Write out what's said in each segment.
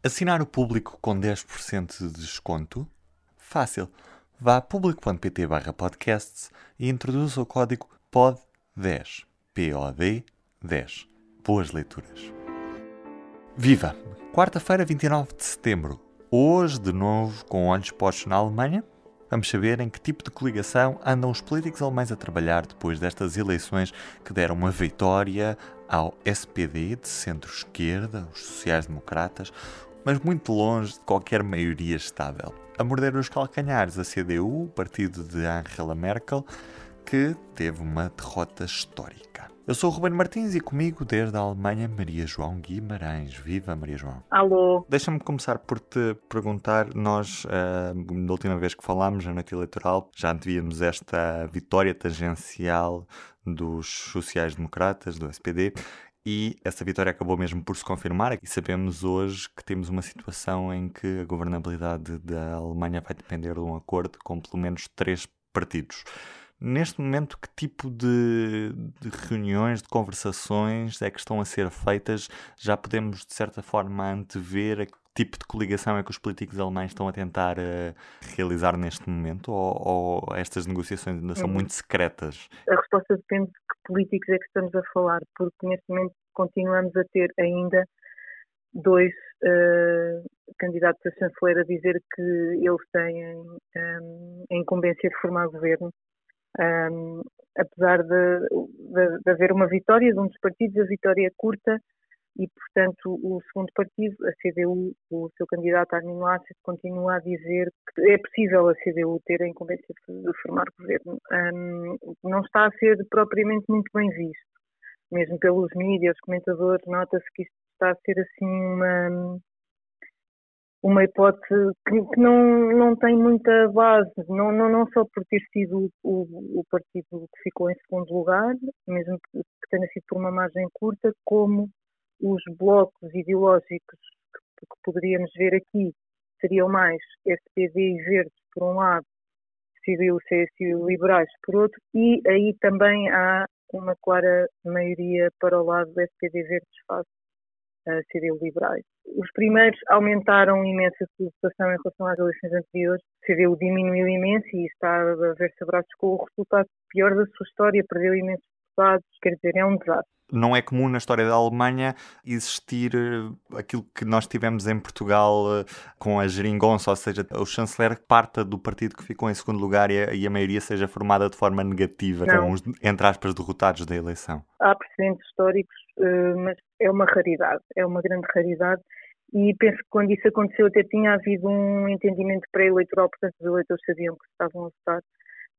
Assinar o público com 10% de desconto? Fácil. Vá a público.pt podcasts e introduza o código POD10. P-O-D 10. Boas leituras. Viva! Quarta-feira, 29 de setembro. Hoje, de novo, com olhos postos na Alemanha, Vamos saber em que tipo de coligação andam os políticos alemães a trabalhar depois destas eleições que deram uma vitória ao SPD de centro-esquerda, os sociais-democratas, mas muito longe de qualquer maioria estável. A morder os calcanhares a CDU, o partido de Angela Merkel, que teve uma derrota histórica. Eu sou o Ruben Martins e comigo desde a Alemanha Maria João Guimarães. Viva Maria João. Alô. Deixa-me começar por te perguntar, nós, uh, na última vez que falámos, na noite eleitoral, já antevíamos esta vitória tangencial dos sociais-democratas, do SPD, e essa vitória acabou mesmo por se confirmar e sabemos hoje que temos uma situação em que a governabilidade da Alemanha vai depender de um acordo com pelo menos três partidos. Neste momento, que tipo de, de, reuniões, de conversações é que estão a ser feitas? Já podemos, de certa forma, antever tipo de coligação é que os políticos alemães estão a tentar uh, realizar neste momento? Ou, ou, estas negociações ainda são hum. muito secretas? A resposta depende de que políticos é que estamos a falar, porque neste momento continuamos a ter ainda dois uh, candidatos a chanceler a dizer que eles têm um, a incumbência de formar governo um, apesar de, de, de, haver uma vitória de um dos partidos, a vitória é curta e, portanto, o segundo partido, a CDU, o seu candidato Armin Laschet, continua a dizer que é possível a CDU ter a incumbência de formar governo. Um, não está a ser propriamente muito bem visto, mesmo pelos mídias, comentadores, nota-se que isto está a ser assim uma uma hipótese que, que, não, não tem muita base, não, não, não só por ter sido o, o partido que ficou em segundo lugar, mesmo que, tenha sido por uma margem curta, como os blocos ideológicos que, que poderíamos ver aqui seriam mais SPD e Verdes por um lado, CDU, CSU e Liberais por outro, e aí também há uma clara maioria para o lado do SPD Verdes face a CDU Liberais. Os primeiros aumentaram imenso a sua em relação às eleições anteriores. A CDU diminuiu imenso e está a ver-se abraços com o resultado pior da sua história, perdeu imensos deputados, quer dizer, é um desastre não é comum na história da Alemanha existir eh, aquilo que nós tivemos em Portugal eh, com a geringonça, ou seja, o chanceler parta do partido que ficou em segundo lugar e a, e a maioria seja formada de forma negativa, não. com os, entre aspas, derrotados da eleição. Há precedentes históricos, eh, mas é uma raridade, é uma grande raridade. E penso que quando isso aconteceu até tinha havido um entendimento pré-eleitoral, portanto os eleitores sabiam que estavam a votar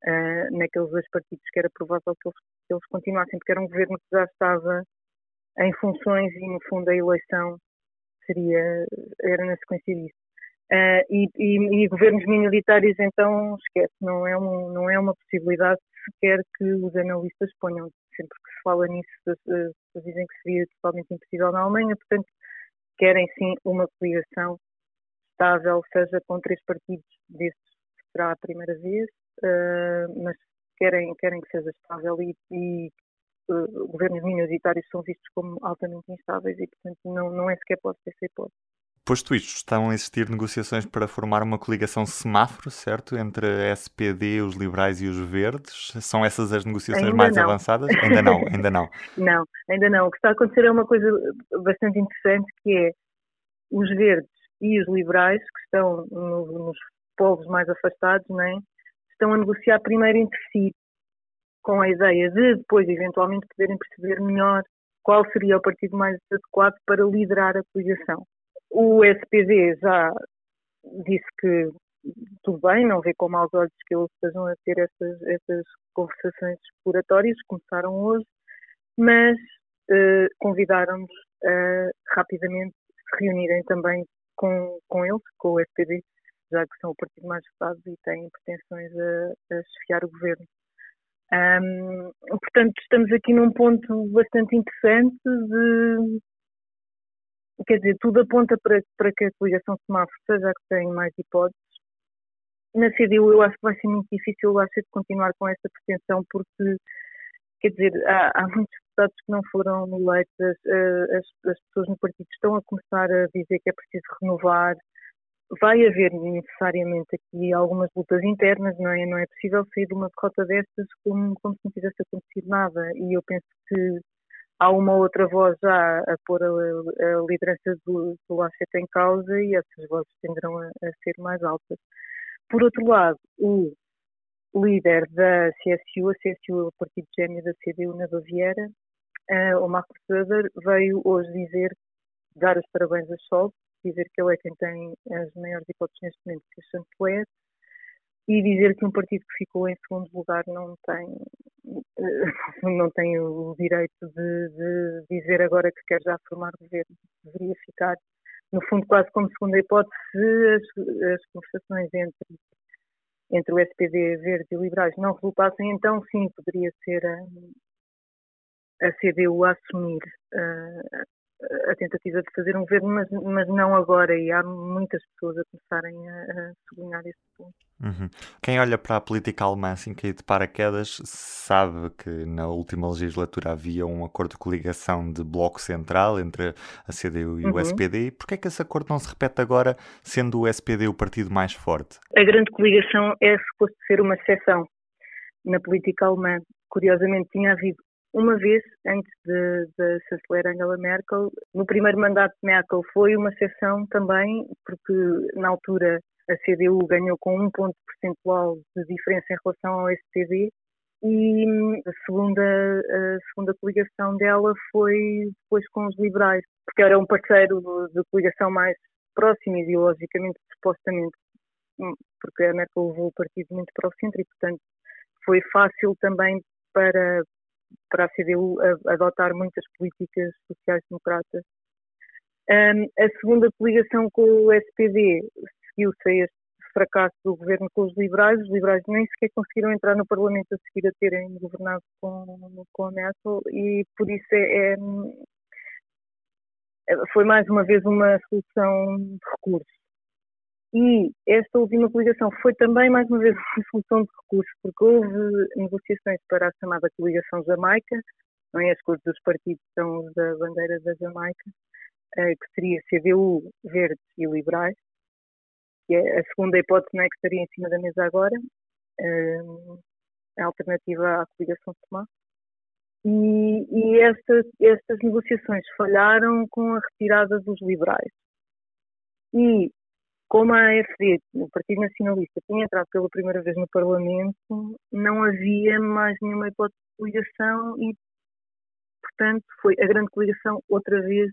uh, naqueles dois partidos que era provável que eles, que eles continuassem, porque era um governo que já estava em funções e, no fundo, a eleição seria, era na sequência disso. Uh, e, e, e, governos minoritários, então, esquece, não é, um, não é uma possibilidade sequer que os analistas ponham. Sempre que se fala nisso, dizem que seria totalmente impossível na Alemanha, portanto, querem sim uma coligação estável, seja com três partidos destes, será a primeira vez, uh, mas querem, querem que seja estável e, e uh, governos minoritários são vistos como altamente instáveis e, portanto, não, não é sequer pode ser essa hipótese. Posto isto, estão a existir negociações para formar uma coligação semáforo, certo? Entre a SPD, os liberais e os verdes? São essas as negociações ainda mais não. avançadas? Ainda não, ainda não. não, ainda não. O que está a acontecer é uma coisa bastante interessante, que é os verdes e os liberais, que estão no, nos povos mais afastados, não é? Estão a negociar primeiro entre si, com a ideia de depois, eventualmente, poderem perceber melhor qual seria o partido mais adequado para liderar a coligação. O SPD já disse que tudo bem, não vê com maus olhos que eles estejam a ter essas, essas conversações exploratórias, começaram hoje, mas uh, convidaram-nos a rapidamente se reunirem também com, com eles, com o SPD, já que são o partido mais votado e têm pretensões a, a chefiar o governo. Um, portanto, estamos aqui num ponto bastante interessante de. Quer dizer, tudo aponta para, para que a coligação semáforo seja que tem mais hipóteses. Na CDU eu acho que vai ser muito difícil, acho, de continuar com essa pretensão, porque, quer dizer, há, há muitos deputados que não foram eleitos, eh, as, as pessoas no partido estão a começar a dizer que é preciso renovar, vai haver necessariamente aqui algumas lutas internas, não é? Não é possível sair de uma derrota destas como, como se não tivesse acontecido nada. E eu penso que há uma outra voz já a pôr a, a liderança do, do em causa e essas vozes tenderão a, a, ser mais altas. Por outro lado, o líder da CSU, a CSU é o partido gêmeo da CDU na Baviera, uh, o Marco Söder, veio hoje dizer, dar os parabéns a Scholz dizer que ele é quem tem as maiores hipóteses neste momento de ser chanceler e dizer que um partido que ficou em segundo lugar não tem não tem o direito de, de dizer agora que quer já formar governo. Deveria ficar, no fundo, quase como segunda hipótese, se as, as conversações entre, entre o SPD, Verde e Liberais não resultassem, então sim, poderia ser a, a CDU a assumir uh, a tentativa de fazer um governo, mas, mas não agora, e há muitas pessoas a começarem a, a sublinhar esse ponto. Uhum. Quem olha para a política alemã assim que de paraquedas sabe que na última legislatura havia um acordo de coligação de bloco central entre a CDU e uhum. o SPD. Por que é que esse acordo não se repete agora, sendo o SPD o partido mais forte? A grande coligação é suposto ser uma exceção na política alemã. Curiosamente, tinha havido uma vez antes de, de chanceler Angela Merkel. No primeiro mandato de Merkel foi uma exceção também, porque na altura a CDU ganhou com um ponto percentual de diferença em relação ao SPD e a segunda, a segunda coligação dela foi depois com os liberais, porque era um parceiro de coligação mais próximo ideologicamente, supostamente, porque a Merkel levou o partido muito para o centro e, portanto, foi fácil também para, para a CDU adotar muitas políticas sociais-democratas. Um, a segunda coligação com o SPD seguiu-se a este fracasso do governo com os liberais. Os liberais nem sequer conseguiram entrar no Parlamento a seguir a terem governado com, com a Merkel e por isso é, é, foi mais uma vez uma solução de recursos. E esta última coligação foi também, mais uma vez, uma solução de recursos, porque houve negociações para a chamada coligação Jamaica, não é? as cores dos partidos são da bandeira da Jamaica, eh, que seria CDU, Verdes e Liberais, que é a segunda hipótese não é, que estaria em cima da mesa agora, eh, a alternativa à coligação Tomás. E, e estas, estas negociações falharam com a retirada dos liberais. E como a AFD, o Partido Nacionalista, tinha entrado pela primeira vez no Parlamento, não havia mais nenhuma hipótese de coligação e, portanto, foi a grande coligação outra vez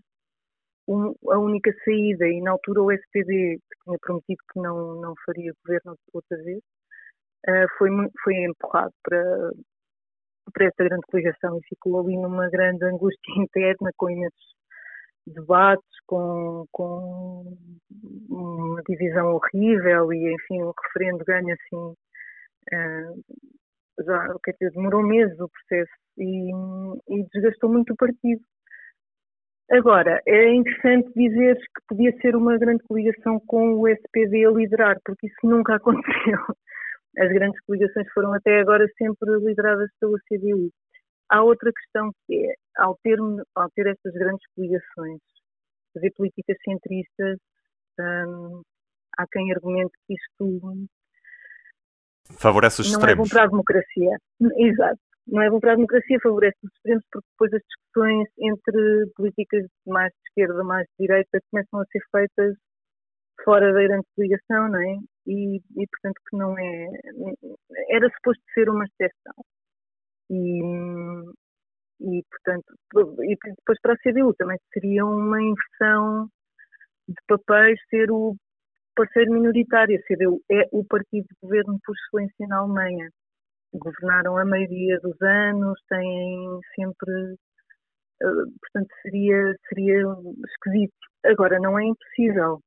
um, a única saída. E na altura o SPD, que tinha prometido que não, não faria governo outra vez, uh, foi, foi empurrado para, para esta grande coligação e ficou ali numa grande angústia interna com imensos debates com, com uma divisão horrível e, enfim, o referendo ganha assim. Uh, já, quer dizer, demorou meses o processo e, e desgastou muito o partido. Agora, é interessante dizer que podia ser uma grande coligação com o SPD a liderar, porque isso nunca aconteceu. As grandes coligações foram até agora sempre lideradas pela CDU. Há outra questão que é, ao ter, ao ter estas grandes coligações, fazer políticas centristas, hum, há quem argumente que isto favorece os não extremos. Não é bom para a democracia. Exato. Não é bom para a democracia, favorece os extremos, porque depois as discussões entre políticas mais de esquerda, mais de direita, começam a ser feitas fora da grande coligação, não é? E, e, portanto que não é. Era suposto ser uma exceção. E, e portanto, e depois para a CDU também seria uma inversão de papéis ser o parceiro minoritário. A CDU é o partido de governo por excelência na Alemanha. Governaram a maioria dos anos, têm sempre. Eh, portanto, seria, seria esquisito. Agora, não é impossível.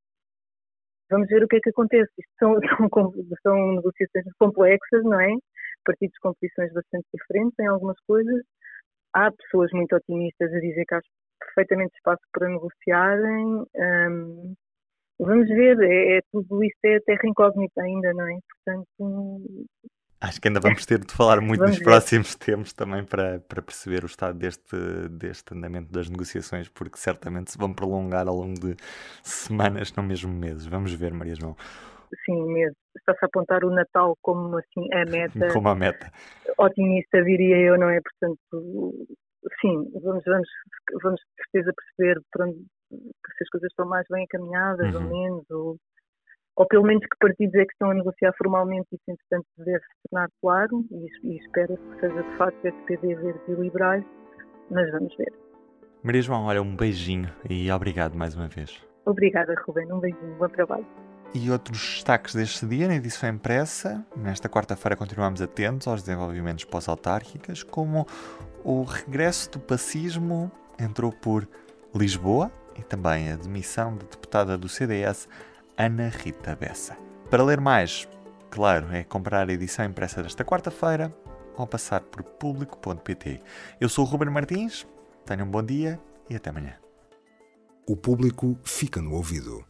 vamos ver o que é que acontece. Isto são, são, são negociações complexas, não é? Partidos com posições bastante diferentes em algumas coisas. Há pessoas muito otimistas a dizer que há perfeitamente espaço para negociarem. Um, vamos ver, é, é, tudo isto é terra incógnita ainda, não é? Portanto, Acho que ainda vamos ter de falar muito nos próximos tempos também para, para perceber o estado deste, deste andamento das negociações, porque certamente se vão prolongar ao longo de semanas, não mesmo meses. Vamos ver, Maria João. Sim, mesmo. Está-se a apontar o Natal como assim a meta. Como a meta. Otimista, diria eu, não é? Portanto, sim, vamos, vamos, vamos de certeza perceber para onde, se as coisas estão mais bem encaminhadas uhum. ou menos, ou ou pelo menos que partidos é que estão a negociar formalmente isso, entretanto, deve se tornar claro e, e espera-se que seja de facto SPD, Verdes e Liberais, mas vamos ver. Maria João, olha, um beijinho e obrigado mais uma vez. Obrigada, Rubén, um beijinho, bom trabalho. E outros destaques deste dia na edição impressa. Nesta quarta-feira continuamos atentos aos desenvolvimentos pós-autárquicas, como o regresso do pacismo entrou por Lisboa e também a demissão da deputada do CDS Ana Rita Bessa. Para ler mais, claro, é comprar a edição impressa desta quarta-feira ou passar por público.pt. Eu sou o Ruben Martins, tenham um bom dia e até amanhã. O público fica no ouvido.